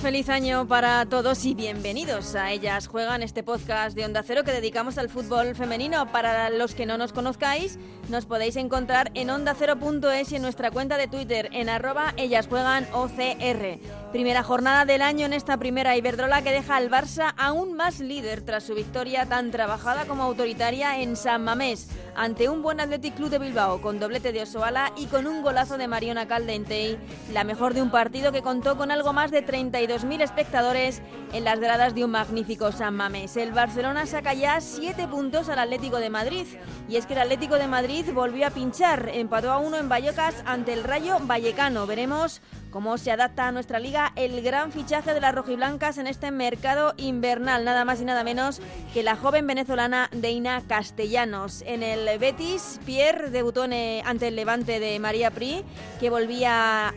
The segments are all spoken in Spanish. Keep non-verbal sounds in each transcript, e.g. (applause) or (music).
Feliz año para todos y bienvenidos a Ellas Juegan, este podcast de Onda Cero que dedicamos al fútbol femenino. Para los que no nos conozcáis, nos podéis encontrar en ondacero.es y en nuestra cuenta de Twitter en arroba Ellas Juegan OCR. Primera jornada del año en esta primera Iberdrola que deja al Barça aún más líder tras su victoria tan trabajada como autoritaria en San Mamés ante un buen Athletic Club de Bilbao con doblete de Osoala y con un golazo de Mariona Caldentey, la mejor de un partido que contó con algo más de 32.000 espectadores en las gradas de un magnífico San Mamés. El Barcelona saca ya 7 puntos al Atlético de Madrid y es que el Atlético de Madrid volvió a pinchar, empató a uno en Vallecas ante el Rayo Vallecano. Veremos cómo se adapta a nuestra liga el gran fichaje de las rojiblancas en este mercado invernal, nada más y nada menos que la joven venezolana Deina Castellanos. En el Betis, Pierre debutó eh, ante el Levante de María Pri, que volvía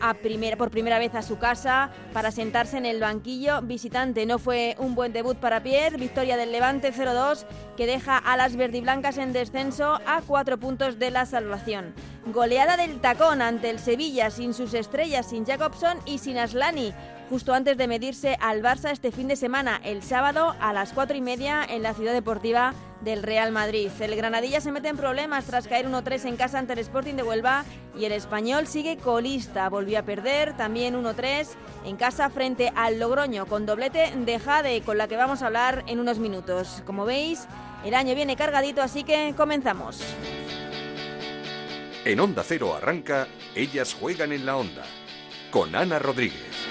por primera vez a su casa para sentarse en el banquillo visitante. No fue un buen debut para Pierre, victoria del Levante 0-2 que deja a las verdiblancas en descenso a cuatro puntos de la salvación. Goleada del tacón ante el Sevilla sin sus estrellas, sin Jacobson y sin Aslani, justo antes de medirse al Barça este fin de semana, el sábado a las cuatro y media en la ciudad deportiva del Real Madrid. El Granadilla se mete en problemas tras caer 1-3 en casa ante el Sporting de Huelva y el español sigue colista. Volvió a perder también 1-3 en casa frente al Logroño con doblete de Jade, con la que vamos a hablar en unos minutos. Como veis, el año viene cargadito, así que comenzamos. En Onda Cero arranca Ellas juegan en la Onda con Ana Rodríguez.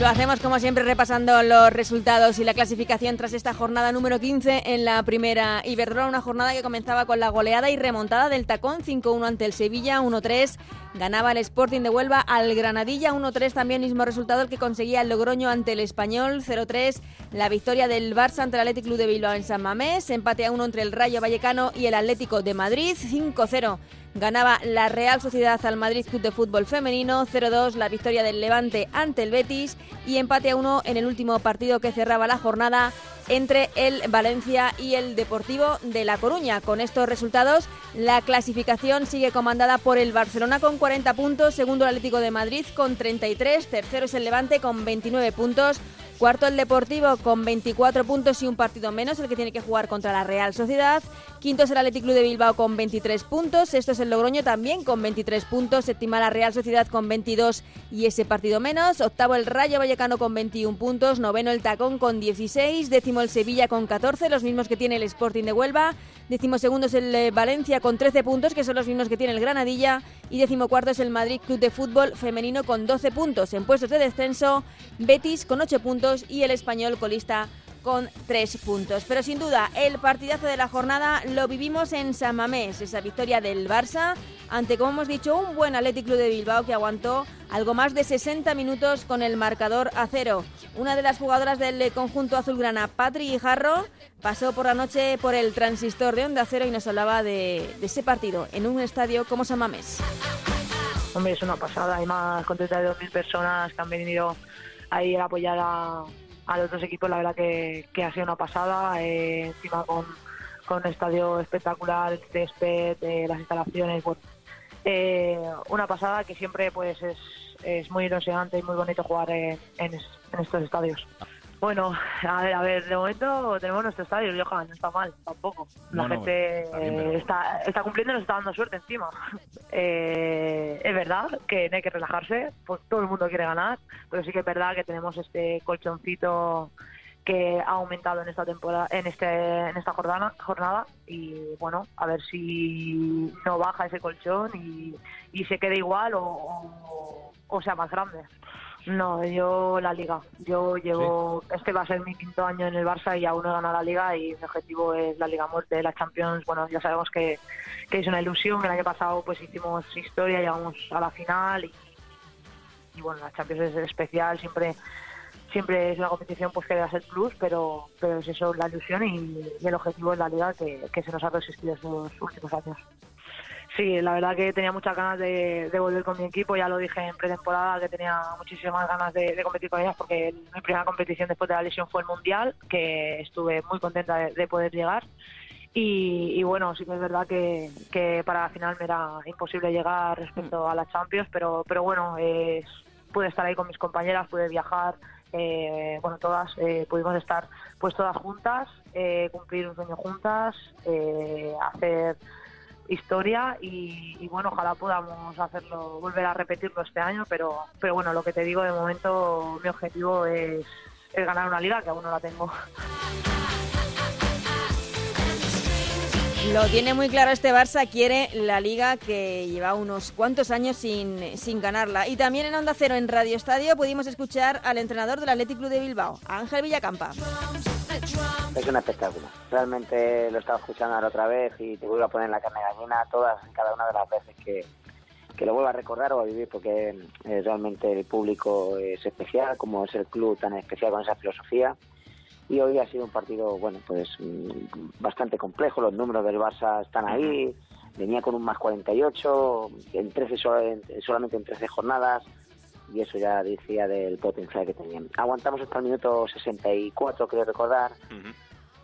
Lo hacemos como siempre repasando los resultados y la clasificación tras esta jornada número 15 en la primera Iberdrola, una jornada que comenzaba con la goleada y remontada del tacón 5-1 ante el Sevilla, 1-3 ganaba el Sporting de Huelva al Granadilla, 1-3 también mismo resultado el que conseguía el Logroño ante el Español, 0-3 la victoria del Barça ante el Athletic Club de Bilbao en San Mamés, empate a 1 entre el Rayo Vallecano y el Atlético de Madrid, 5-0 ganaba la Real Sociedad al Madrid Club de Fútbol Femenino, 0-2 la victoria del Levante ante el Betis y empate a 1 en el último partido que cerraba la jornada entre el Valencia y el Deportivo de La Coruña. Con estos resultados, la clasificación sigue comandada por el Barcelona con 40 puntos, segundo el Atlético de Madrid con 33, tercero es el Levante con 29 puntos, Cuarto el Deportivo con 24 puntos y un partido menos, el que tiene que jugar contra la Real Sociedad. Quinto es el Athletic Club de Bilbao con 23 puntos. Sexto es el Logroño también con 23 puntos. Séptima la Real Sociedad con 22 y ese partido menos. Octavo el Rayo Vallecano con 21 puntos. Noveno el Tacón con 16. Décimo el Sevilla con 14, los mismos que tiene el Sporting de Huelva. Décimo segundo es el eh, Valencia con 13 puntos, que son los mismos que tiene el Granadilla. Y décimo cuarto es el Madrid Club de Fútbol Femenino con 12 puntos. En puestos de descenso, Betis con 8 puntos y el español colista con tres puntos. Pero sin duda, el partidazo de la jornada lo vivimos en San Mamés, esa victoria del Barça ante, como hemos dicho, un buen Atlético de Bilbao que aguantó algo más de 60 minutos con el marcador a cero. Una de las jugadoras del conjunto azulgrana, Patri Jarro, pasó por la noche por el transistor de Onda Cero y nos hablaba de, ese partido en un estadio como San Mamés. Hombre, es una pasada. Hay más de 32.000 personas que han venido ahí el apoyar a, los dos equipos, la verdad que, ha sido una pasada, eh, encima con, con, un estadio espectacular, el césped, eh, las instalaciones, eh, una pasada que siempre pues es, es muy ilusionante y muy bonito jugar en estos estadios. Bueno, a ver, a ver, de momento tenemos nuestro estadio, Johan, no está mal, tampoco. La gente está, está, cumpliendo y nos está dando suerte encima. (laughs) Eh, es verdad que no hay que relajarse, pues todo el mundo quiere ganar, pero sí que es verdad que tenemos este colchoncito que ha aumentado en esta temporada, en este, en esta jornada, jornada y bueno, a ver si no baja ese colchón y, y se queda igual o, o sea más grande. No, yo la liga. Yo llevo, este va a ser mi quinto año en el Barça y aún no he ganado la liga y mi objetivo es la Liga Muerte, la Champions. Bueno, ya sabemos que, es una ilusión. El año pasado pues hicimos historia, llegamos a la final y, bueno, la Champions es especial, siempre siempre es una competición pues que debe ser plus, pero, pero es eso, la ilusión y, el objetivo es la liga que, que se nos ha resistido estos últimos años. Sí, la verdad que tenía muchas ganas de, volver con mi equipo, ya lo dije en pretemporada que tenía muchísimas ganas de, competir con ellas porque mi primera competición después de la lesión fue el Mundial, que estuve muy contenta de, poder llegar. Y, bueno, sí que es verdad que, para la final me era imposible llegar respecto a la Champions, pero, pero bueno, pude estar ahí con mis compañeras, pude viajar, eh, bueno, todas eh, pudimos estar pues todas juntas, eh, cumplir un sueño juntas, hacer historia y, bueno, ojalá podamos hacerlo, volver a repetirlo este año, pero, pero bueno, lo que te digo, de momento mi objetivo es, es ganar una liga, que aún no la tengo. Lo tiene muy claro este Barça, quiere la liga que lleva unos cuantos años sin, sin ganarla. Y también en Onda Cero, en Radio Estadio, pudimos escuchar al entrenador del Athletic Club de Bilbao, Ángel Villacampa. Es un espectáculo. Realmente lo estaba escuchando ahora otra vez y te vuelvo a poner la carne gallina todas, cada una de las veces que, que lo vuelva a recordar o a vivir, porque eh, realmente el público es especial, como es el club tan especial con esa filosofía. Y hoy ha sido un partido, bueno, pues mm, bastante complejo, los números del Barça están ahí, venía con un más 48, en 13 solamente en 13 jornadas, y eso ya decía del potencial que tenían. Aguantamos hasta el minuto 64, creo recordar,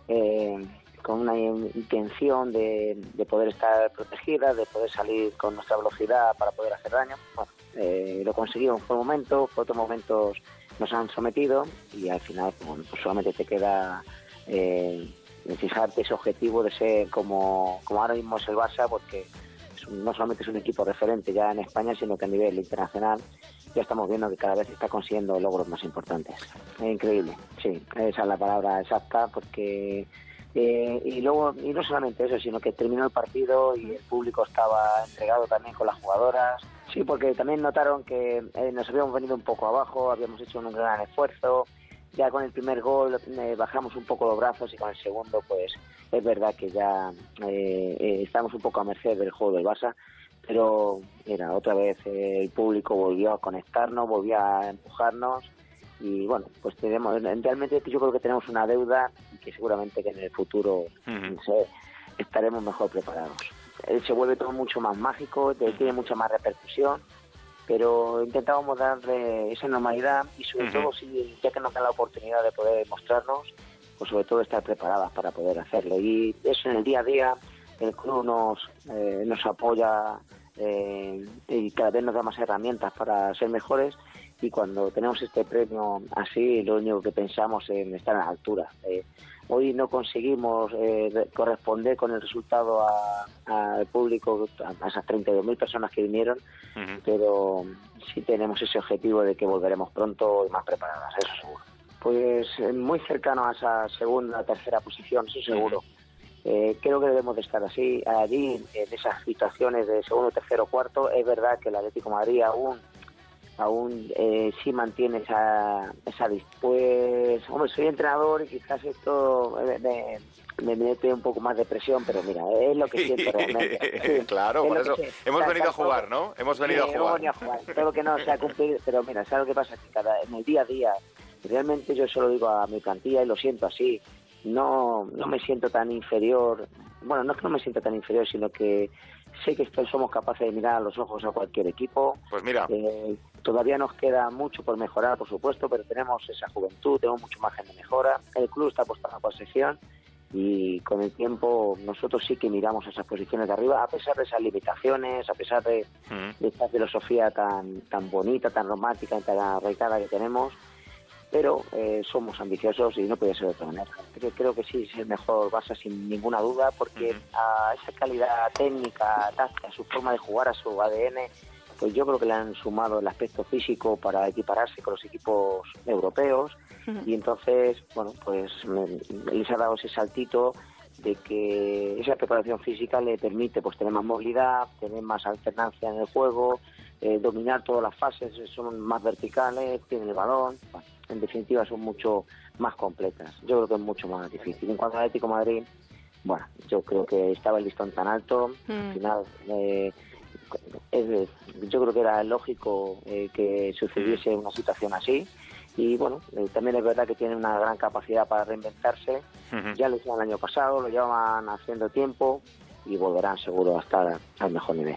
eh, con una intención de, poder estar protegida, de poder salir con nuestra velocidad para poder hacer daño. Bueno, eh, lo conseguimos por un momento, por otros momentos nos han sometido y al final pues solamente te queda eh, fijarte ese objetivo de ser como, como ahora mismo es el Barça, porque no solamente es un equipo referente ya en España, sino que a nivel internacional ya estamos viendo que cada vez está consiguiendo logros más importantes. Es increíble, sí, esa es la palabra exacta, porque eh, y luego, y no solamente eso, sino que terminó el partido y el público estaba entregado también con las jugadoras. Sí, porque también notaron que eh, nos habíamos venido un poco abajo, habíamos hecho un gran esfuerzo. Ya con el primer gol eh, bajamos un poco los brazos y con el segundo, pues es verdad que ya estamos un poco a merced del juego del Barça. Pero, mira, otra vez el público volvió a conectarnos, volvió a empujarnos y bueno, pues tenemos, realmente yo creo que tenemos una deuda y que seguramente que en el futuro estaremos mejor preparados. Eh, se vuelve todo mucho más mágico, tiene mucha más repercusión, pero intentábamos darle esa normalidad y sobre todo, si, ya que nos dan la oportunidad de poder mostrarnos, pues sobre todo estar preparadas para poder hacerlo. Y eso en el día a día, el club nos, eh, nos apoya eh, y cada vez nos da más herramientas para ser mejores y cuando tenemos este premio así, lo único que pensamos es estar a la altura. Eh, hoy no conseguimos eh, corresponder con el resultado al público, a esas 32.000 personas que vinieron, pero sí tenemos ese objetivo de que volveremos pronto y más preparadas, eso seguro. Pues eh, muy cercano a esa segunda, tercera posición, eso seguro. Creo que debemos de estar así, allí, en esas situaciones de segundo, tercero, cuarto. Es verdad que el Atlético de Madrid aún aún eh, sí mantiene esa, esa pues hombre soy entrenador y quizás esto me, me, mete un poco más de presión pero mira es lo que siento realmente. (laughs) Claro por eso hemos venido a jugar no hemos venido a jugar, a jugar. que no sea cumplir pero mira sabes lo que pasa que cada en el día a día realmente yo solo digo a mi plantilla y lo siento así no no me siento tan inferior bueno no es que no me siento tan inferior sino que sé que somos capaces de mirar a los ojos a cualquier equipo. Pues mira. Eh, todavía nos queda mucho por mejorar, por supuesto, pero tenemos esa juventud, tenemos mucho margen de mejora. El club está apostando por posición y con el tiempo nosotros sí que miramos esas posiciones de arriba, a pesar de esas limitaciones, a pesar de, mm. esta filosofía tan, tan bonita, tan romántica y tan arraigada que tenemos pero eh, somos ambiciosos y no puede ser de otra manera. Creo, que sí es el mejor Barça sin ninguna duda porque a esa calidad técnica, táctica, a su forma de jugar, a su ADN, pues yo creo que le han sumado el aspecto físico para equipararse con los equipos europeos. Y entonces, bueno, pues les ha dado ese saltito de que esa preparación física le permite pues tener más movilidad, tener más alternancia en el juego, eh, dominar todas las fases, son más verticales, tienen el balón, en definitiva son mucho más completas. Yo creo que es mucho más difícil. En cuanto al Atlético Madrid, bueno, yo creo que estaba el listón tan alto, al mm. final eh, yo creo que era lógico eh, que sucediese una situación así y bueno, eh, también es verdad que tienen una gran capacidad para reinventarse, ya lo hicieron el año pasado, lo llevaban haciendo tiempo y volverán seguro a estar al mejor nivel.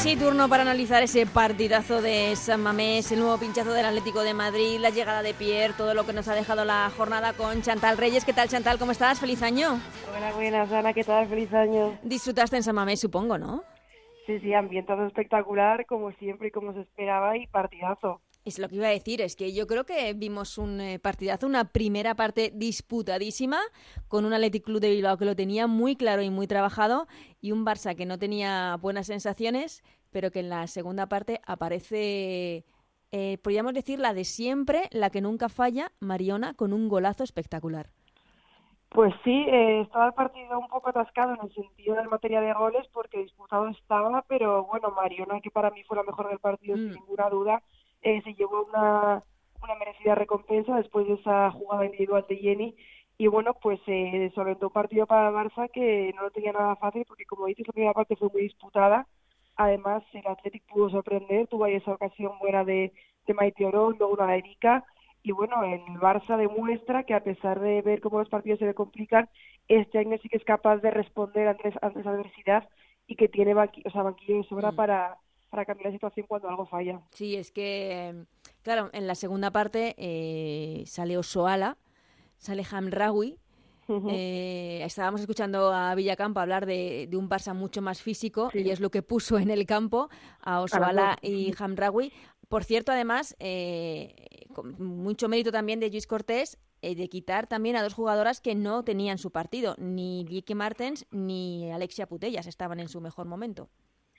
Sí, turno para analizar ese partidazo de San Mamés, el nuevo pinchazo del Atlético de Madrid, la llegada de Pierre, todo lo que nos ha dejado la jornada con Chantal Reyes. ¿Qué tal, Chantal? ¿Cómo estás? ¡Feliz año! Buenas, buenas, Ana. ¿Qué tal? ¡Feliz año! Disfrutaste en San Mamés, supongo, ¿no? Sí, sí, ambientado espectacular, como siempre y como se esperaba, y partidazo. Es lo que iba a decir, es que yo creo que vimos un eh, partidazo, una primera parte disputadísima, con un Athletic Club de Bilbao que lo tenía muy claro y muy trabajado, y un Barça que no tenía buenas sensaciones, pero que en la segunda parte aparece, eh, podríamos decir, la de siempre, la que nunca falla, Mariona, con un golazo espectacular. Pues sí, eh, estaba el partido un poco atascado en el sentido de materia de goles, porque disputado estaba, pero bueno, Mariona, que para mí fue la mejor del partido, sin mm. ninguna duda, eh, se llevó una, una merecida recompensa después de esa jugada individual de Jenny. Y bueno, pues eh, todo un partido para Barça que no lo tenía nada fácil porque como dices, la primera parte fue muy disputada. Además, el Athletic pudo sorprender, tuvo ahí esa ocasión buena de, de Maite Oro, luego una de Erika. Y bueno, el Barça demuestra que a pesar de ver cómo los partidos se le complican, este año sí que es capaz de responder ante, ante esa adversidad y que tiene o sea, banquillo de sobra mm. para, para cambiar la situación cuando algo falla. Sí, es que, claro, en la segunda parte eh, sale Osoala, sale Hamraoui. Eh, estábamos escuchando a Villacampo hablar de, un Barça mucho más físico y es lo que puso en el campo a Osoala y Hamraoui. Por cierto, además, eh, con mucho mérito también de Luis Cortés de quitar también a dos jugadoras que no tenían su partido. Ni Lieke Martens ni Alexia Putellas estaban en su mejor momento.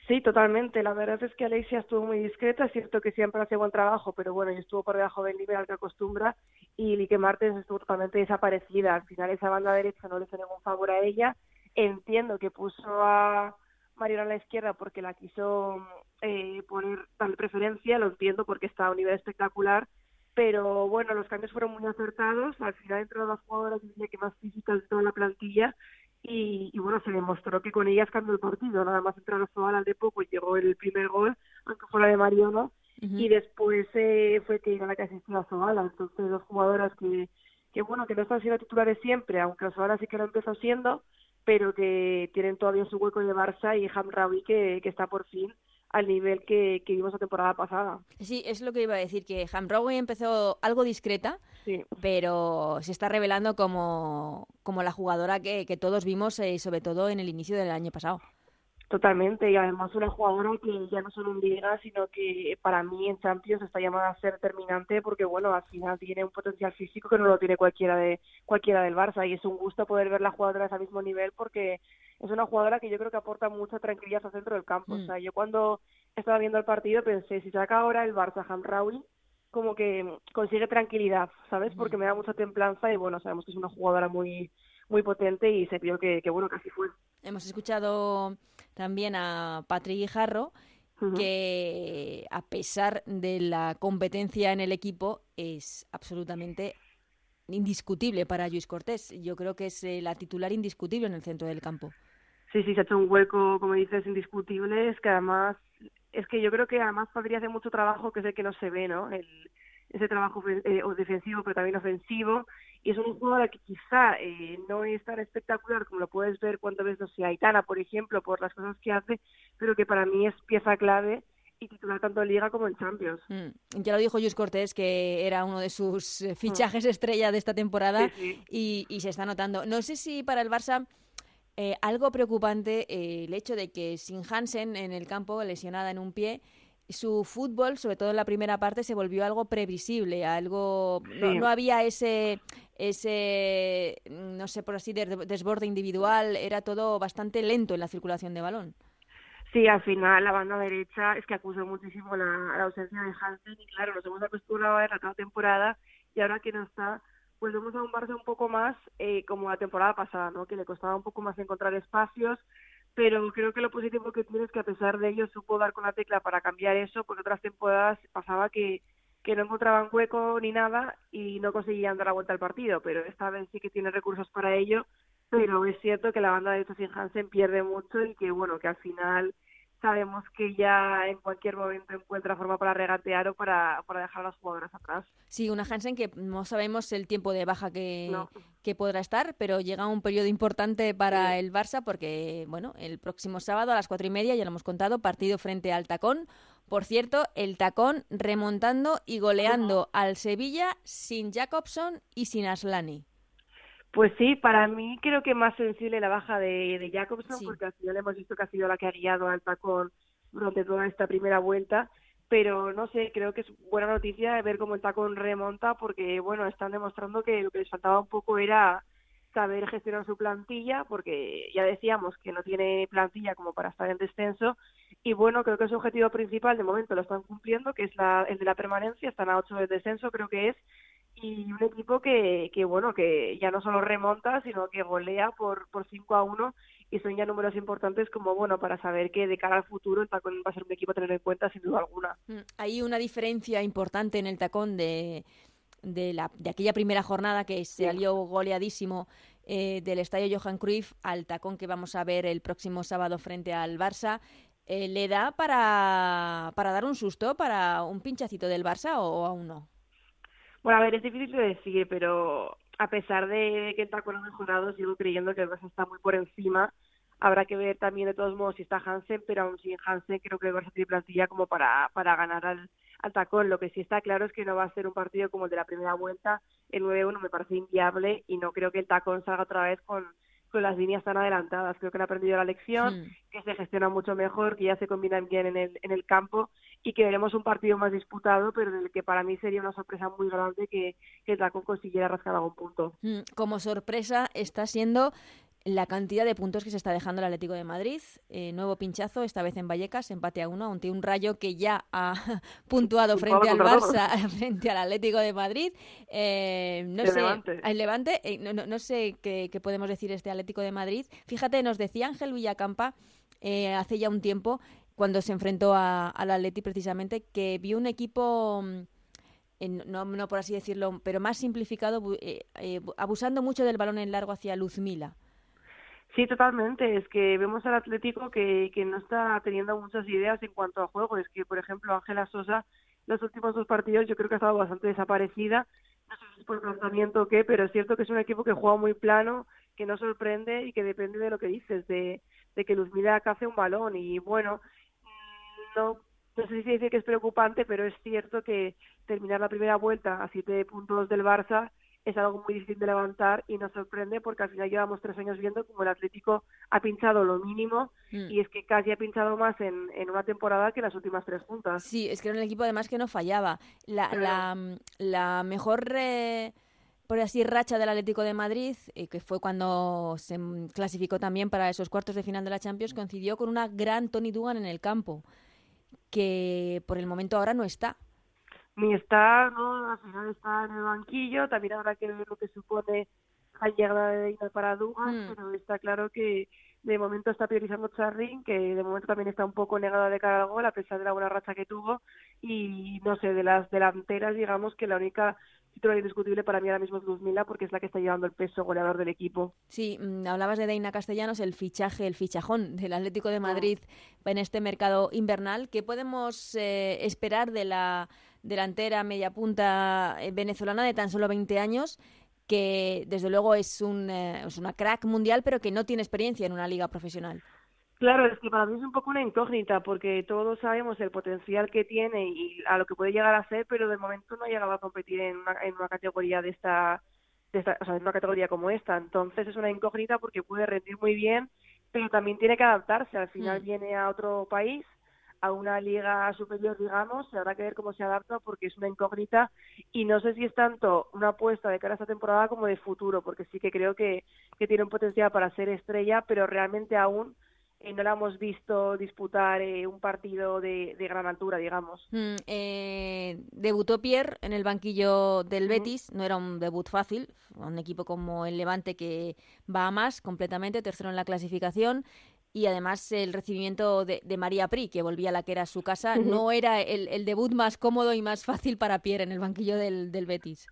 Sí, totalmente. La verdad es que Alexia estuvo muy discreta. Es cierto que siempre hace buen trabajo, pero bueno, estuvo por debajo del nivel al que acostumbra. Y Lique Martens estuvo totalmente desaparecida. Al final, esa banda derecha no le hizo ningún favor a ella. Entiendo que puso a Mariana a la izquierda porque la quiso eh, poner tal preferencia. Lo entiendo porque está a un nivel espectacular. Pero bueno, los cambios fueron muy acertados. Al final, entre las jugadoras, diría que más físicas de toda la plantilla y, bueno, se demostró que con ellas cambió el partido, nada más entrar a al de poco llegó el primer gol, aunque fuera de Mariano, y después eh, fue que era la que asistió a Zoala, entonces dos jugadoras que, que bueno, que no están siendo titulares siempre, aunque Zoala sí que lo empezó siendo, pero que tienen todavía su hueco de Barça y Hamraoui que, que está por fin al nivel que, que vimos la temporada pasada. Sí, es lo que iba a decir, que Hamraoui empezó algo discreta, pero se está revelando como, como la jugadora que, que todos vimos, eh, sobre todo en el inicio del año pasado. Totalmente, y además una jugadora que ya no solo en Liga, sino que para mí en Champions está llamada a ser determinante porque, bueno, al final tiene un potencial físico que no lo tiene cualquiera de cualquiera del Barça y es un gusto poder ver la jugadora a ese mismo nivel porque es una jugadora que yo creo que aporta mucha tranquilidad al centro del campo. O mm. sea, yo cuando estaba viendo el partido pensé, si saca ahora el Barça Hamraoui, como que consigue tranquilidad, ¿sabes? Porque me da mucha templanza y, bueno, sabemos que es una jugadora muy muy potente y se vio que, que bueno, casi fue. Hemos escuchado también a Patrick Guijarro, que a pesar de la competencia en el equipo es absolutamente indiscutible para Luis Cortés. Yo creo que es eh, la titular indiscutible en el centro del campo. Sí, sí, se ha hecho un hueco, como dices, indiscutible. Es que además, es que yo creo que además podría hacer mucho trabajo que es el que no se ve, ¿no? El, ese trabajo eh, defensivo, pero también ofensivo y es un jugador que quizá eh, no es tan espectacular como lo puedes ver cuando ves, no sé, Aitana, por ejemplo, por las cosas que hace, pero que para mí es pieza clave y titular tanto en Liga como en Champions. Mm. Ya lo dijo Jus Cortés, que era uno de sus eh, fichajes estrella de esta temporada Y, y, se está notando. No sé si para el Barça... Eh, algo preocupante el hecho de que sin Hansen en el campo, lesionada en un pie, su fútbol, sobre todo en la primera parte, se volvió algo previsible, algo no, había ese ese no sé por así desborde individual, era todo bastante lento en la circulación de balón. Sí, al final la banda derecha es que acusó muchísimo la, ausencia de Hansen y claro, nos hemos acostumbrado a ver la toda temporada y ahora que no está, pues vemos a un Barça un poco más eh, como la temporada pasada, ¿no? Que le costaba un poco más encontrar espacios, pero creo que lo positivo que tiene es que a pesar de ello supo dar con la tecla para cambiar eso, porque otras temporadas pasaba que, que no encontraban hueco ni nada y no conseguían dar la vuelta al partido, pero esta vez sí que tiene recursos para ello, pero es cierto que la banda de Tosin Hansen pierde mucho y que bueno, que al final sabemos que ya en cualquier momento encuentra forma para regatear o para, para dejar a las jugadoras atrás. Sí, una Hansen que no sabemos el tiempo de baja que, que podrá estar, pero llega un periodo importante para el Barça porque, bueno, el próximo sábado a las cuatro y media, ya lo hemos contado, partido frente al Tacón. Por cierto, el Tacón remontando y goleando al Sevilla sin Jacobson y sin Aslani. Pues sí, para mí creo que más sensible la baja de, de Jacobson, porque al final hemos visto que ha sido la que ha guiado al tacón durante toda esta primera vuelta, pero no sé, creo que es buena noticia ver cómo el tacón remonta, porque bueno, están demostrando que lo que les faltaba un poco era saber gestionar su plantilla, porque ya decíamos que no tiene plantilla como para estar en descenso, y bueno, creo que su objetivo principal de momento lo están cumpliendo, que es la, el de la permanencia, están a 8 de descenso, creo que es, y un equipo que, que bueno que ya no solo remonta sino que golea por por 5 a 1 y son ya números importantes como bueno para saber que de cara al futuro el tacón va a ser un equipo a tener en cuenta sin duda alguna. Mm, hay una diferencia importante en el tacón de de, la, de aquella primera jornada que salió goleadísimo eh, del estadio Johan Cruyff al tacón que vamos a ver el próximo sábado frente al Barça. Eh, le da para, para dar un susto para un pinchacito del Barça o aún no bueno, a ver, es difícil de decir, pero a pesar de que el tacón ha mejorado, sigo creyendo que el Barça está muy por encima. Habrá que ver también de todos modos si está Hansen, pero aún sin Hansen creo que el Barça tiene plantilla como para, para ganar al, al tacón. Lo que sí está claro es que no va a ser un partido como el de la primera vuelta. El 9-1 me parece inviable y no creo que el tacón salga otra vez con, con las líneas tan adelantadas. Creo que han aprendido la lección, hmm. que se gestiona mucho mejor, que ya se combinan bien en el, en el campo y que veremos un partido más disputado, pero en el que para mí sería una sorpresa muy grande que, que consiguiera rascar algún punto. Hmm. Como sorpresa está siendo la cantidad de puntos que se está dejando el Atlético de Madrid. Eh, nuevo pinchazo, esta vez en Vallecas, empate a uno, ante un rayo que ya ha (laughs) puntuado frente al Barça, (laughs) frente al Atlético de Madrid. Eh, no sé, Levante, Levante eh, no, no, sé qué, podemos decir este Atlético de Madrid. Fíjate, nos decía Ángel Villacampa hace ya un tiempo, cuando se enfrentó al Atleti precisamente, que vio un equipo... no, no, por así decirlo, pero más simplificado, abusando mucho del balón en largo hacia Luzmila. Sí, totalmente. Es que vemos al Atlético que, que no está teniendo muchas ideas en cuanto a juego. Es que, por ejemplo, Ángela Sosa, los últimos dos partidos yo creo que ha estado bastante desaparecida. No sé si es por planteamiento o qué, pero es cierto que es un equipo que juega muy plano, que no sorprende y que depende de lo que dices, de, de que Luz Mira hace un balón. Y bueno, no, no sé si dice que es preocupante, pero es cierto que terminar la primera vuelta a siete puntos del Barça es algo muy difícil de levantar y nos sorprende porque al final llevamos tres años viendo como el Atlético ha pinchado lo mínimo mm. y es que casi ha pinchado más en, en, una temporada que las últimas tres juntas. Sí, es que era un equipo además que no fallaba. La, la, la, mejor... por así racha del Atlético de Madrid, eh, que fue cuando se clasificó también para esos cuartos de final de la Champions, coincidió con una gran Tony Dugan en el campo, que por el momento ahora no está ni está, ¿no? Al final está en el banquillo, también habrá que ver lo que supone la llegada de Ina para Dugan, mm. pero está claro que de momento está priorizando Charrin, que de momento también está un poco negada de cara al gol, a pesar de la buena racha que tuvo, y no sé, de las delanteras, digamos que la única titular indiscutible para mí ahora mismo es Luzmila, porque es la que está llevando el peso goleador del equipo. Sí, mm, hablabas de Deina Castellanos, el fichaje, el fichajón del Atlético de Madrid en este mercado invernal. ¿Qué podemos eh, esperar de la delantera media punta eh, venezolana de tan solo 20 años que desde luego es, un, eh, es una crack mundial pero que no tiene experiencia en una liga profesional. Claro, es que para mí es un poco una incógnita porque todos sabemos el potencial que tiene y a lo que puede llegar a ser, pero de momento no ha llegado a competir en una, en una categoría de esta, de esta, o sea, en una categoría como esta. Entonces es una incógnita porque puede rendir muy bien, pero también tiene que adaptarse. Al final mm. viene a otro país a una liga superior, digamos, se habrá que ver cómo se adapta porque es una incógnita y no sé si es tanto una apuesta de cara a esta temporada como de futuro, porque sí que creo que, que tiene un potencial para ser estrella, pero realmente aún eh, no la hemos visto disputar eh, un partido de, de, gran altura, digamos. Mm, eh, debutó Pierre en el banquillo del Betis, no era un debut fácil, un equipo como el Levante que va a más completamente, tercero en la clasificación. Y además el recibimiento de, María Pri, que volvía a la que era su casa, no era el, debut más cómodo y más fácil para Pierre en el banquillo del, Betis.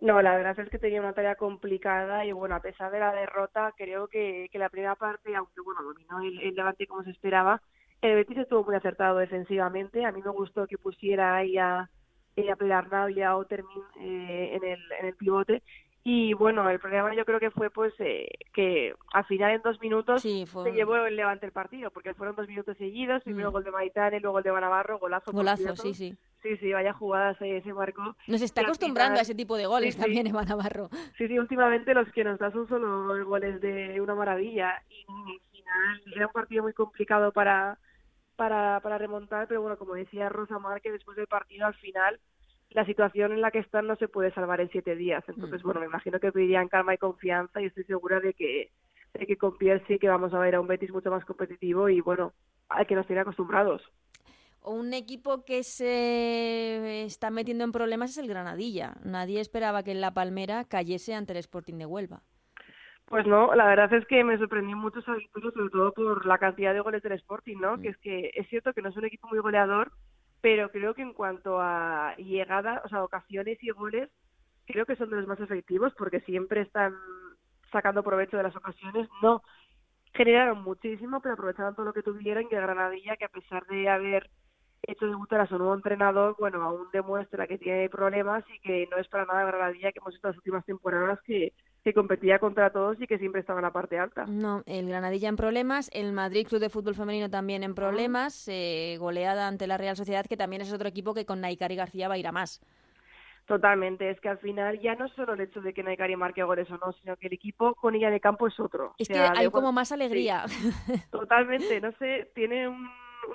No, la verdad es que tenía una tarea complicada y bueno, a pesar de la derrota, creo que, la primera parte, aunque bueno, dominó el, el debate como se esperaba, el Betis estuvo muy acertado defensivamente. A mí me gustó que pusiera ahí a, eh, a y a Otermin eh, en, el, en el pivote y bueno, el problema yo creo que fue pues eh, que al final en dos minutos se llevó el Levante el partido, porque fueron dos minutos seguidos, primero mm. gol de Maitane, luego el de Banavarro, golazo. Golazo, sí, sí. Sí, sí, vaya jugada se, marcó. Nos está acostumbrando a ese tipo de goles también en Banavarro. Sí, sí, últimamente los que nos da son solo goles de una maravilla. Y al final era un partido muy complicado para, para, para remontar, pero bueno, como decía Rosa Márquez, después del partido al final la situación en la que están no se puede salvar en siete días. Entonces, mm. bueno, me imagino que pedirían calma y confianza y estoy segura de que, de que con Pierre sí que vamos a ver a un Betis mucho más competitivo y, bueno, al que nos tiene acostumbrados. Un equipo que se está metiendo en problemas es el Granadilla. Nadie esperaba que en La Palmera cayese ante el Sporting de Huelva. Pues no, la verdad es que me sorprendió mucho esa victoria, sobre todo por la cantidad de goles del Sporting, ¿no? Mm. Que es que es cierto que no es un equipo muy goleador, pero creo que en cuanto a llegada, o sea, ocasiones y goles, creo que son de los más efectivos porque siempre están sacando provecho de las ocasiones. No generaron muchísimo, pero aprovecharon todo lo que tuvieron de Granadilla, que a pesar de haber hecho debutar a su nuevo entrenador, bueno, aún demuestra que tiene problemas y que no es para nada Granadilla que hemos visto las últimas temporadas que que competía contra todos y que siempre estaba en la parte alta. No, el Granadilla en problemas, el Madrid Club de Fútbol Femenino también en problemas, eh, goleada ante la Real Sociedad, que también es otro equipo que con Naikari García va a ir a más. Totalmente, es que al final ya no solo el hecho de que Naikari marque goles o no, sino que el equipo con ella de campo es otro. Es que hay como más alegría. (laughs) totalmente, no sé, tiene un,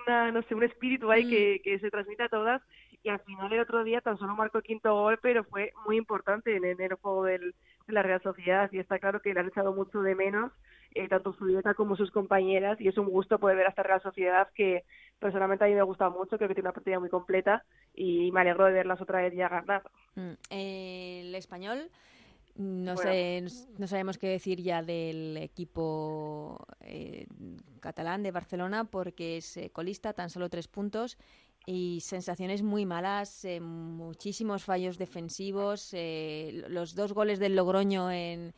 una, no sé, un espíritu ahí mm. que, que se transmite a todas y al final el otro día tan solo marcó el quinto gol, pero fue muy importante en, el juego del, la Real Sociedad y está claro que le han echado mucho de menos eh, tanto su dieta como sus compañeras y es un gusto poder ver a esta Real Sociedad que personalmente a mí me gusta mucho, creo que tiene una partida muy completa y me alegro de verlas otra vez ya ganar. Mm, el español no, sé, no sabemos qué decir ya del equipo eh, catalán de Barcelona porque es eh, colista, tan solo tres puntos y sensaciones muy malas, eh, muchísimos fallos defensivos. Eh, los dos goles del Logroño en.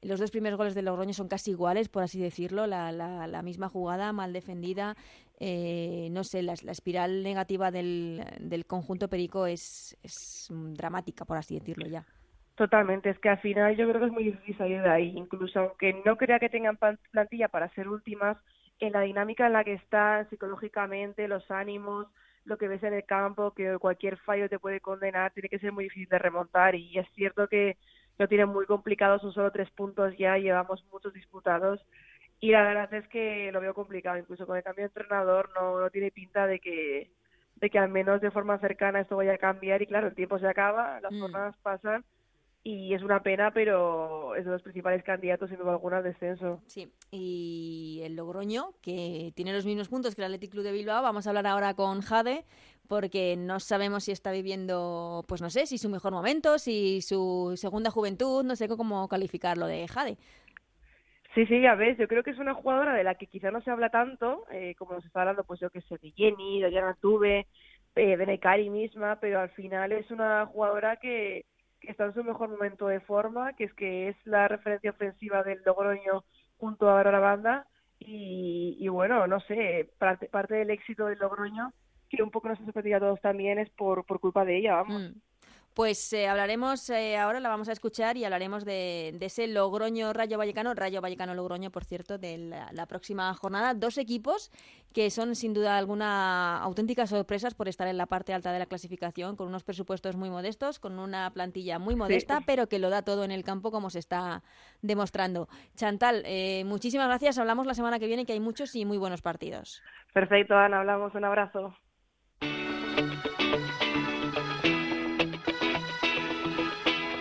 Los dos primeros goles del Logroño son casi iguales, por así decirlo, la, la, misma jugada, mal defendida. Eh, no sé, la, la espiral negativa del, del, conjunto Perico es, es dramática, por así decirlo ya. Totalmente, es que al final yo creo que es muy difícil salir de ahí, incluso aunque no crea que tengan plantilla para ser últimas, en la dinámica en la que están psicológicamente, los ánimos, lo que ves en el campo, que cualquier fallo te puede condenar, tiene que ser muy difícil de remontar. Y es cierto que lo tienen muy complicado, son solo tres puntos ya, llevamos muchos disputados. Y la verdad es que lo veo complicado, incluso con el cambio de entrenador no, no tiene pinta de que de que al menos de forma cercana esto vaya a cambiar. Y claro, el tiempo se acaba, las mm. jornadas pasan y es una pena, pero es de los principales candidatos sin duda alguna al descenso. Sí, y el Logroño, que tiene los mismos puntos que el Athletic Club de Bilbao, vamos a hablar ahora con Jade, porque no sabemos si está viviendo, pues no sé, si su mejor momento, si su segunda juventud, no sé cómo calificarlo de Jade. Sí, sí, ya ves, yo creo que es una jugadora de la que quizá no se habla tanto, eh, como nos está hablando, pues yo que sé, de Jenny, de Diana Tuve, eh, de Nekari misma, pero al final es una jugadora que está en su mejor momento de forma, que es que es la referencia ofensiva del Logroño junto a la banda y, y, bueno, no sé, parte, parte del éxito del Logroño, que un poco nos ha sorprendido a todos también, es por, por culpa de ella, vamos. Mm. Pues eh, hablaremos, eh, ahora la vamos a escuchar y hablaremos de, ese Logroño Rayo Vallecano, Rayo Vallecano Logroño, por cierto, de la, próxima jornada. Dos equipos que son sin duda alguna auténticas sorpresas por estar en la parte alta de la clasificación, con unos presupuestos muy modestos, con una plantilla muy modesta, pero que lo da todo en el campo como se está demostrando. Chantal, eh, muchísimas gracias. Hablamos la semana que viene, que hay muchos y muy buenos partidos. Perfecto, Ana, hablamos. Un abrazo.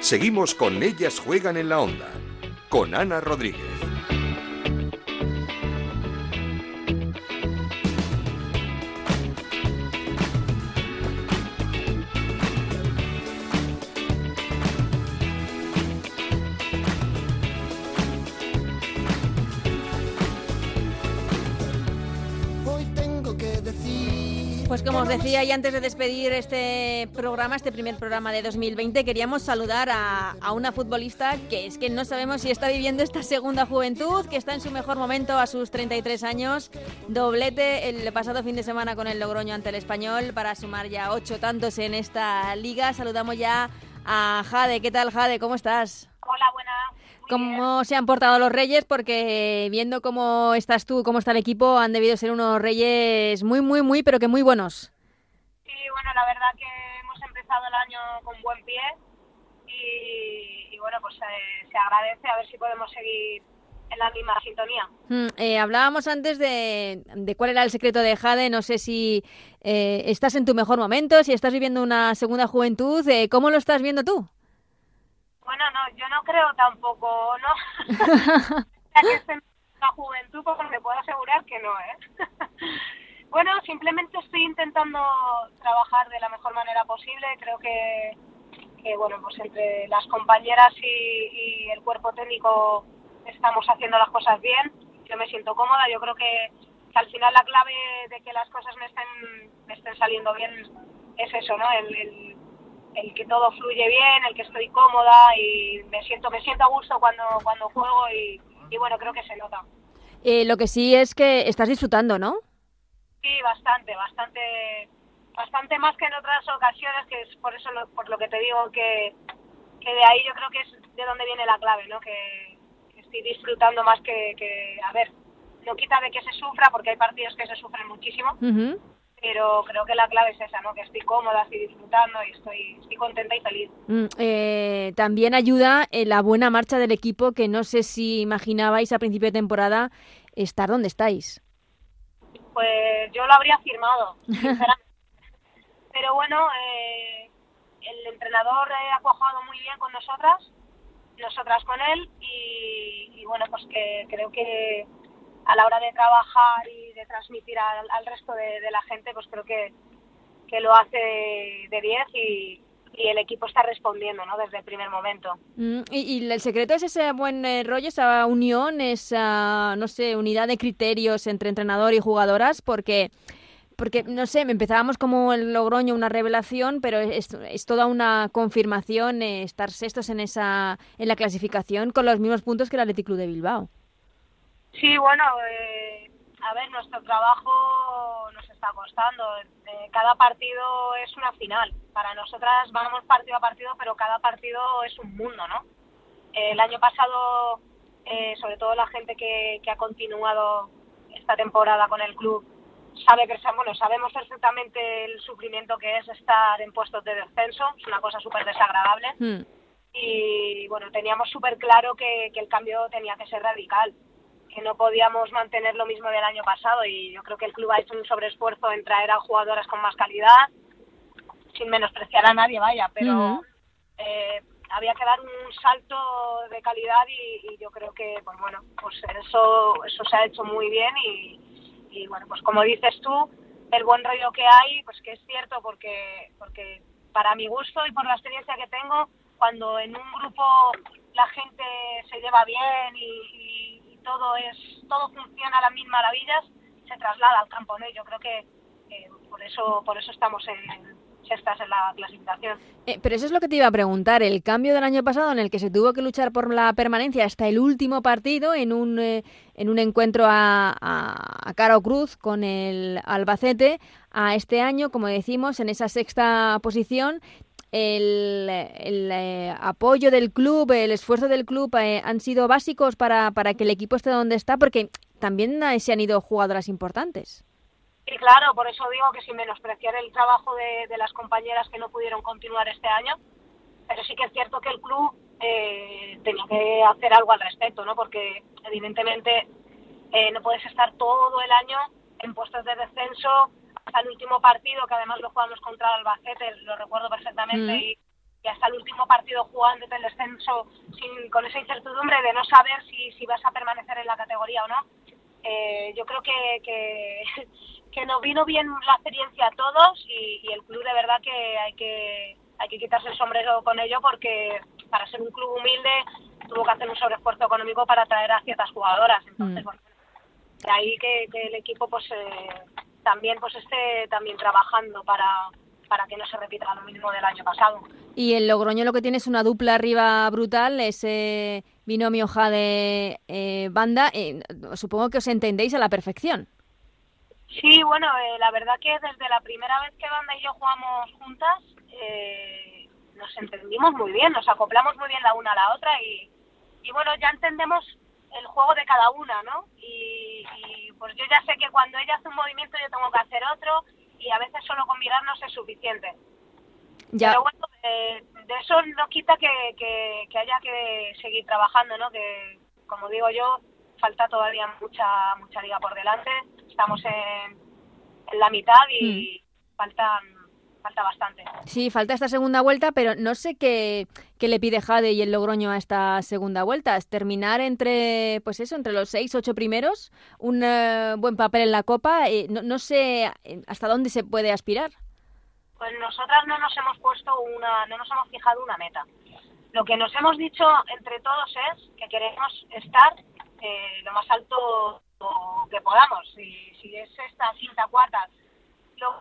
Seguimos con Ellas Juegan en la Onda, con Ana Rodríguez. Como os decía y antes de despedir este programa, este primer programa de 2020, queríamos saludar a, a, una futbolista que es que no sabemos si está viviendo esta segunda juventud, que está en su mejor momento a sus 33 años, doblete el pasado fin de semana con el Logroño ante el Español para sumar ya ocho tantos en esta liga. Saludamos ya a Jade. ¿Qué tal Jade? ¿Cómo estás? Cómo se han portado los Reyes, porque viendo cómo estás tú, cómo está el equipo, han debido ser unos Reyes muy, muy, muy, pero que muy buenos. Sí, bueno, la verdad que hemos empezado el año con buen pie y, bueno, pues eh, se agradece a ver si podemos seguir en la misma sintonía. Mm, eh, hablábamos antes de, de, cuál era el secreto de Jade, no sé si eh, estás en tu mejor momento, si estás viviendo una segunda juventud, ¿cómo lo estás viendo tú? Bueno, no, yo no creo tampoco, ¿no? (laughs) que esté en la juventud, porque puedo asegurar que no, ¿eh? (laughs) bueno, simplemente estoy intentando trabajar de la mejor manera posible. Creo que, que bueno, pues entre las compañeras y, el cuerpo técnico estamos haciendo las cosas bien. Yo me siento cómoda. Yo creo que, al final la clave de que las cosas me estén, me estén saliendo bien es eso, ¿no? el el que todo fluye bien, el que estoy cómoda y me siento me siento a gusto cuando cuando juego y, bueno, creo que se nota. Eh, lo que sí es que estás disfrutando, ¿no? Sí, bastante, bastante bastante más que en otras ocasiones, que es por eso por lo que te digo que, que de ahí yo creo que es de donde viene la clave, ¿no? Que, estoy disfrutando más que, que, a ver, no quita de que se sufra, porque hay partidos que se sufren muchísimo, pero creo que la clave es esa, ¿no? Que estoy cómoda, estoy disfrutando y estoy, estoy contenta y feliz. Mm, eh, también ayuda en la buena marcha del equipo, que no sé si imaginabais a principio de temporada estar donde estáis. Pues yo lo habría firmado, (laughs) sinceramente. pero bueno, eh, el entrenador ha cuajado muy bien con nosotras, nosotras con él, y, y bueno, pues que creo que a la hora de trabajar y de transmitir al, resto de, la gente, pues creo que, que lo hace de 10 y, y el equipo está respondiendo ¿no? desde el primer momento. Mm, y, el secreto es ese buen eh, rollo, esa unión, esa, no sé, unidad de criterios entre entrenador y jugadoras, porque, porque no sé, empezábamos como el Logroño, una revelación, pero es, es toda una confirmación eh, estar sextos en, esa, en la clasificación con los mismos puntos que el Athletic Club de Bilbao. Sí, bueno, eh, a ver, nuestro trabajo nos está costando. Eh, cada partido es una final. Para nosotras vamos partido a partido, pero cada partido es un mundo, ¿no? el año pasado, eh, sobre todo la gente que, que ha continuado esta temporada con el club, sabe que bueno, sabemos perfectamente el sufrimiento que es estar en puestos de descenso, es una cosa súper desagradable. Hmm. Y bueno, teníamos súper claro que, que el cambio tenía que ser radical que no podíamos mantener lo mismo del año pasado y yo creo que el club ha hecho un sobreesfuerzo en traer a jugadoras con más calidad, sin menospreciar a nadie, vaya, pero eh, había que dar un salto de calidad y, yo creo que, pues bueno, pues eso, eso se ha hecho muy bien y, y bueno, pues como dices tú, el buen rollo que hay, pues que es cierto porque, porque para mi gusto y por la experiencia que tengo, cuando en un grupo la gente se lleva bien y, todo es todo funciona a las mil maravillas, se traslada al campo, ¿no? yo creo que por eso por eso estamos en sextas en la clasificación. Eh, pero eso es lo que te iba a preguntar, el cambio del año pasado en el que se tuvo que luchar por la permanencia hasta el último partido en un, eh, en un encuentro a, a Caro Cruz con el Albacete, a este año, como decimos, en esa sexta posición, el, eh, apoyo del club, el esfuerzo del club eh, han sido básicos para, para que el equipo esté donde está, porque también se han ido jugadoras importantes. Sí, claro, por eso digo que sin menospreciar el trabajo de, de las compañeras que no pudieron continuar este año, pero sí que es cierto que el club eh, tenía que hacer algo al respecto, ¿no? Porque evidentemente eh, no puedes estar todo el año en puestos de descenso hasta el último partido, que además lo jugamos contra Albacete, lo recuerdo perfectamente, y, hasta el último partido jugando el descenso sin, con esa incertidumbre de no saber si, si vas a permanecer en la categoría o no. Eh, yo creo que, que, (laughs) que, nos vino bien la experiencia a todos y, el club de verdad que hay que hay que quitarse el sombrero con ello porque para ser un club humilde tuvo que hacer un sobreesfuerzo económico para traer a ciertas jugadoras. Entonces, mm. bueno, de ahí que, que el equipo pues eh, también pues esté también trabajando para, para que no se repita lo mismo del año pasado. Y el Logroño lo que tiene es una dupla arriba brutal, ese binomio Jade eh, Banda. Eh, supongo que os entendéis a la perfección. Sí, bueno, eh, la verdad que desde la primera vez que Banda y yo jugamos juntas, eh, nos entendimos muy bien, nos acoplamos muy bien la una a la otra y, y bueno, ya entendemos el juego de cada una, ¿no? Y, y, pues yo ya sé que cuando ella hace un movimiento yo tengo que hacer otro y a veces solo con mirarnos es suficiente. Ya. Pero bueno, eh, de eso no quita que, que, que, haya que seguir trabajando, ¿no? Que, como digo yo, falta todavía mucha mucha liga por delante. Estamos en, en la mitad y mm. faltan falta bastante. Sí, falta esta segunda vuelta, pero no sé qué, qué, le pide Jade y el Logroño a esta segunda vuelta. ¿Es terminar entre, pues eso, entre los seis, ocho primeros? ¿Un uh, buen papel en la Copa? Eh, no, no, sé eh, hasta dónde se puede aspirar. Pues nosotras no nos hemos puesto una, no nos hemos fijado una meta. Lo que nos hemos dicho entre todos es que queremos estar eh, lo más alto que podamos. Si, si es esta quinta, cuarta,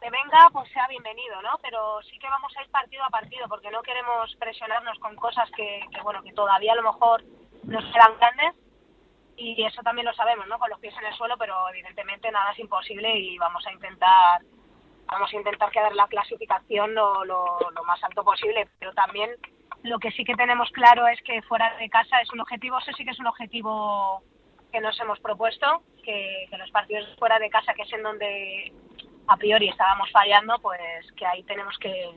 que venga pues sea bienvenido, ¿no? Pero sí que vamos a ir partido a partido porque no queremos presionarnos con cosas que, que bueno, que todavía a lo mejor nos quedan grandes y eso también lo sabemos, ¿no? Con los pies en el suelo, pero evidentemente nada es imposible y vamos a intentar vamos a intentar quedar la clasificación lo, lo, lo más alto posible, pero también lo que sí que tenemos claro es que fuera de casa es un objetivo, eso sí que es un objetivo que nos hemos propuesto, que, que los partidos fuera de casa, que es en donde a priori estábamos fallando, pues que ahí tenemos que,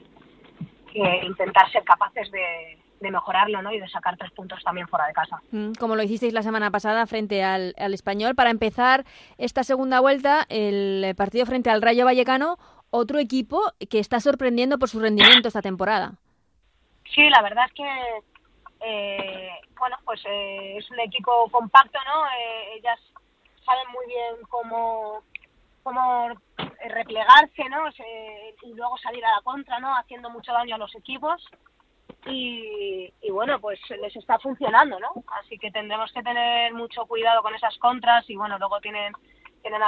que intentar ser capaces de, de mejorarlo ¿no? y de sacar tres puntos también fuera de casa. Mm, como lo hicisteis la semana pasada frente al, al, español. Para empezar esta segunda vuelta, el partido frente al Rayo Vallecano, otro equipo que está sorprendiendo por su rendimiento esta temporada. Sí, la verdad es que eh, bueno, pues eh, es un equipo compacto, ¿no? Eh, ellas saben muy bien cómo cómo replegarse, ¿no? y luego salir a la contra, ¿no? Haciendo mucho daño a los equipos. Y, y, bueno, pues les está funcionando, ¿no? Así que tendremos que tener mucho cuidado con esas contras y bueno, luego tienen tienen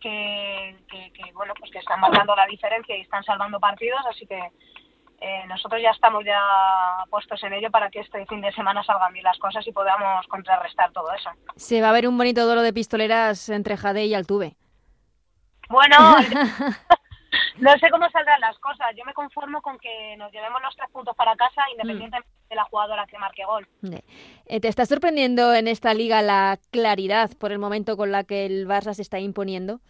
que, que, que bueno, pues que están marcando la diferencia y están salvando partidos, así que eh, nosotros ya estamos ya puestos en ello para que este fin de semana salgan bien las cosas y podamos contrarrestar todo eso. Se va a ver un bonito duelo de pistoleras entre Jade y Altuve. Bueno, (laughs) (laughs) no sé cómo saldrán las cosas. Yo me conformo con que nos llevemos los tres puntos para casa independientemente mm. de la jugadora que marque gol. Eh, ¿Te está sorprendiendo en esta liga la claridad por el momento con la que el Barça se está imponiendo?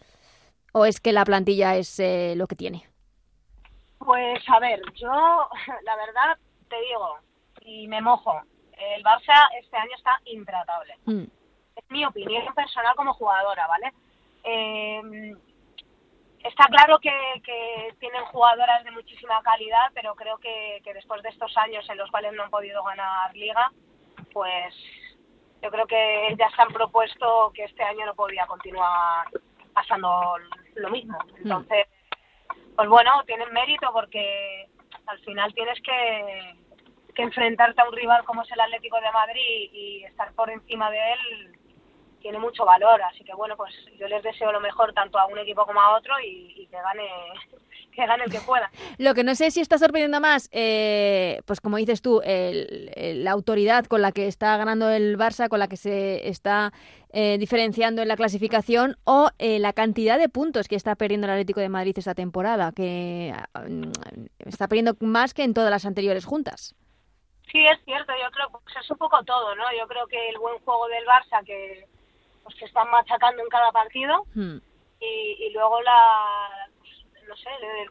¿O es que la plantilla es eh, lo que tiene? Pues a ver, yo (laughs) la verdad te digo, y me mojo, el Barça este año está intratable. Mm. Es mi opinión personal como jugadora, ¿vale? Eh, está claro que, que, tienen jugadoras de muchísima calidad, pero creo que, que, después de estos años en los cuales no han podido ganar liga, pues yo creo que ellas han propuesto que este año no podía continuar pasando lo mismo. Mm. Entonces, pues bueno, tienen mérito porque al final tienes que, que enfrentarte a un rival como es el Atlético de Madrid y estar por encima de él tiene mucho valor, así que bueno, pues yo les deseo lo mejor tanto a un equipo como a otro y, y que gane (laughs) que gane el que pueda. Lo que no sé si está sorprendiendo más, eh, pues como dices tú, el, el, la autoridad con la que está ganando el Barça, con la que se está eh, diferenciando en la clasificación, o eh, la cantidad de puntos que está perdiendo el Atlético de Madrid esta temporada, que mm, está perdiendo más que en todas las anteriores juntas. Sí, es cierto, yo creo que pues es un poco todo, ¿no? Yo creo que el buen juego del Barça, que pues que están machacando en cada partido. Hmm. y, y, luego la pues, no sé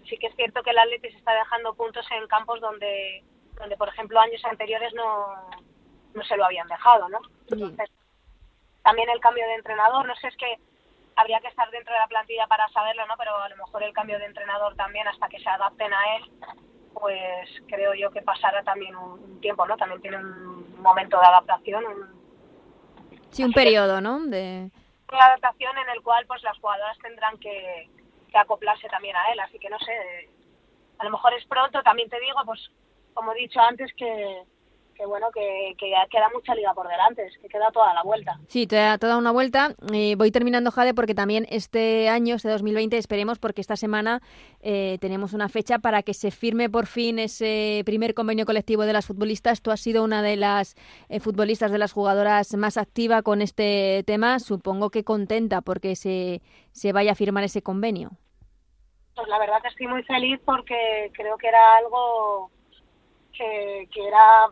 sí que es cierto que el Atleti se está dejando puntos en campos donde donde por ejemplo años anteriores no no se lo habían dejado no entonces también el cambio de entrenador no sé es que habría que estar dentro de la plantilla para saberlo no pero a lo mejor el cambio de entrenador también hasta que se adapten a él pues creo yo que pasará también un, un tiempo no también tiene un momento de adaptación un, Sí, un periodo, ¿no? De una adaptación en el cual pues las jugadoras tendrán que, que, acoplarse también a él, así que no sé, a lo mejor es pronto, también te digo, pues como he dicho antes, que, que bueno, que, que ya queda mucha liga por delante, es que queda toda la vuelta. Sí, toda, toda una vuelta. Eh, voy terminando, Jade, porque también este año, este 2020, esperemos, porque esta semana eh, tenemos una fecha para que se firme por fin ese primer convenio colectivo de las futbolistas. Tú has sido una de las eh, futbolistas, de las jugadoras más activa con este tema. Supongo que contenta porque se, se vaya a firmar ese convenio. Pues la verdad que estoy muy feliz porque creo que era algo que, era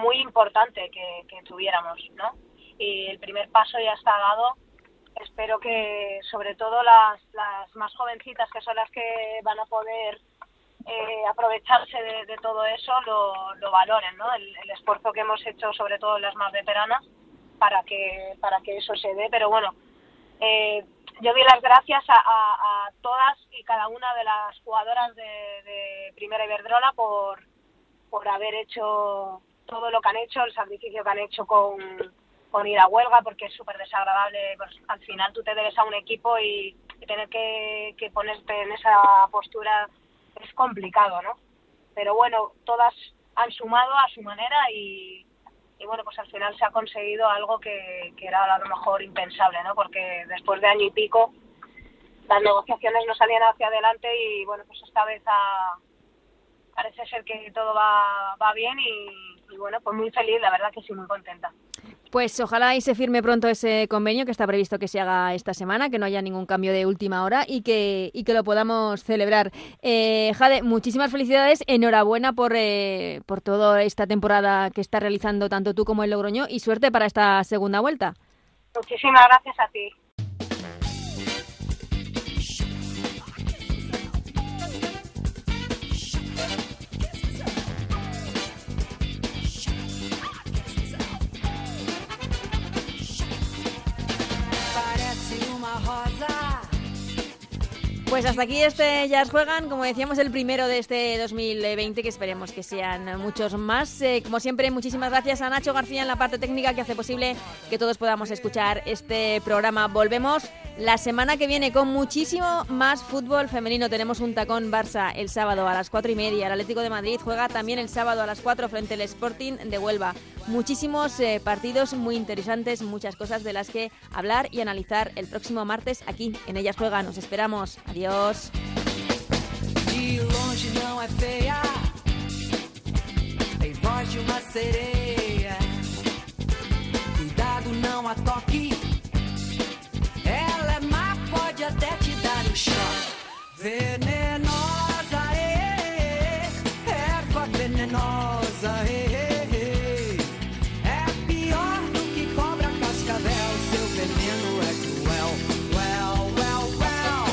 muy importante que, que tuviéramos, ¿no? Y el primer paso ya está dado. Espero que sobre todo las, más jovencitas, que son las que van a poder eh, aprovecharse de, todo eso, lo, lo valoren, ¿no? El, esfuerzo que hemos hecho, sobre todo las más veteranas, para que, para que eso se dé. Pero bueno, eh, yo doy las gracias a, a, a, todas y cada una de las jugadoras de, de Primera Iberdrola por, por haber hecho todo lo que han hecho, el sacrificio que han hecho con, con ir a huelga, porque es súper desagradable. Pues, al final tú te debes a un equipo y, tener que, que, ponerte en esa postura es complicado, ¿no? Pero bueno, todas han sumado a su manera y, y bueno, pues al final se ha conseguido algo que, que era a lo mejor impensable, ¿no? Porque después de año y pico las negociaciones no salían hacia adelante y bueno, pues esta vez ha, parece ser que todo va, va bien y, y, bueno, pues muy feliz, la verdad que sí, muy contenta. Pues ojalá y se firme pronto ese convenio que está previsto que se haga esta semana, que no haya ningún cambio de última hora y que, y que lo podamos celebrar. Eh, Jade, muchísimas felicidades, enhorabuena por, eh, por toda esta temporada que está realizando tanto tú como el Logroño y suerte para esta segunda vuelta. Muchísimas gracias a ti. Pues hasta aquí este Jazz Juegan, como decíamos, el primero de este 2020, que esperemos que sean muchos más. Eh, como siempre, muchísimas gracias a Nacho García en la parte técnica que hace posible que todos podamos escuchar este programa. Volvemos la semana que viene con muchísimo más fútbol femenino. Tenemos un tacón Barça el sábado a las cuatro y media. El Atlético de Madrid juega también el sábado a las 4 frente al Sporting de Huelva. Muchísimos eh, partidos muy interesantes, muchas cosas de las que hablar y analizar el próximo martes aquí en Ellas Juegan. Nos esperamos. Adiós. Pode até te dar um choque. Venenosa, eh, erva venenosa, eh, é pior do que cobra cascavel. Seu veneno é cruel. Well, well, well.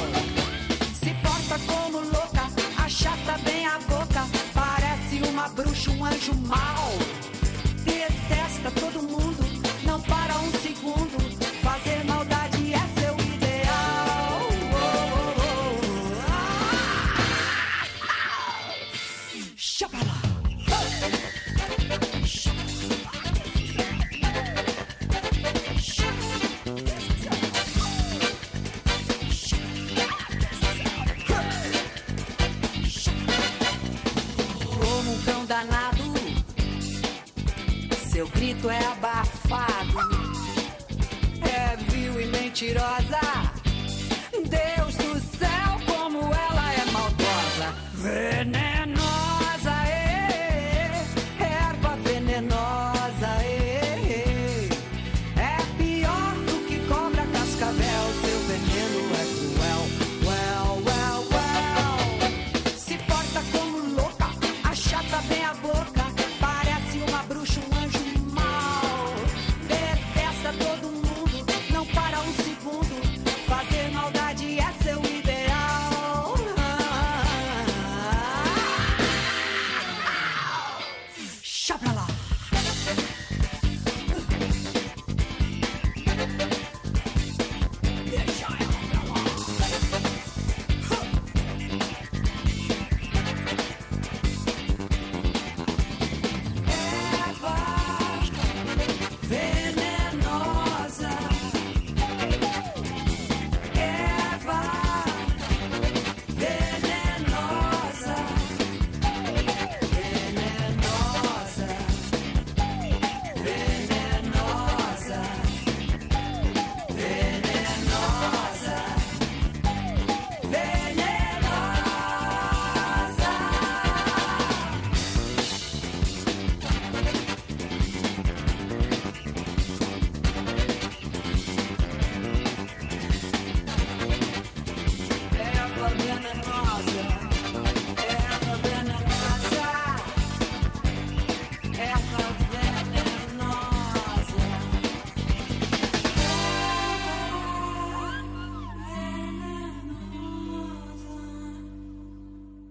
Se porta como louca, achata bem a boca. Parece uma bruxa, um anjo mau. Detesta todo mundo,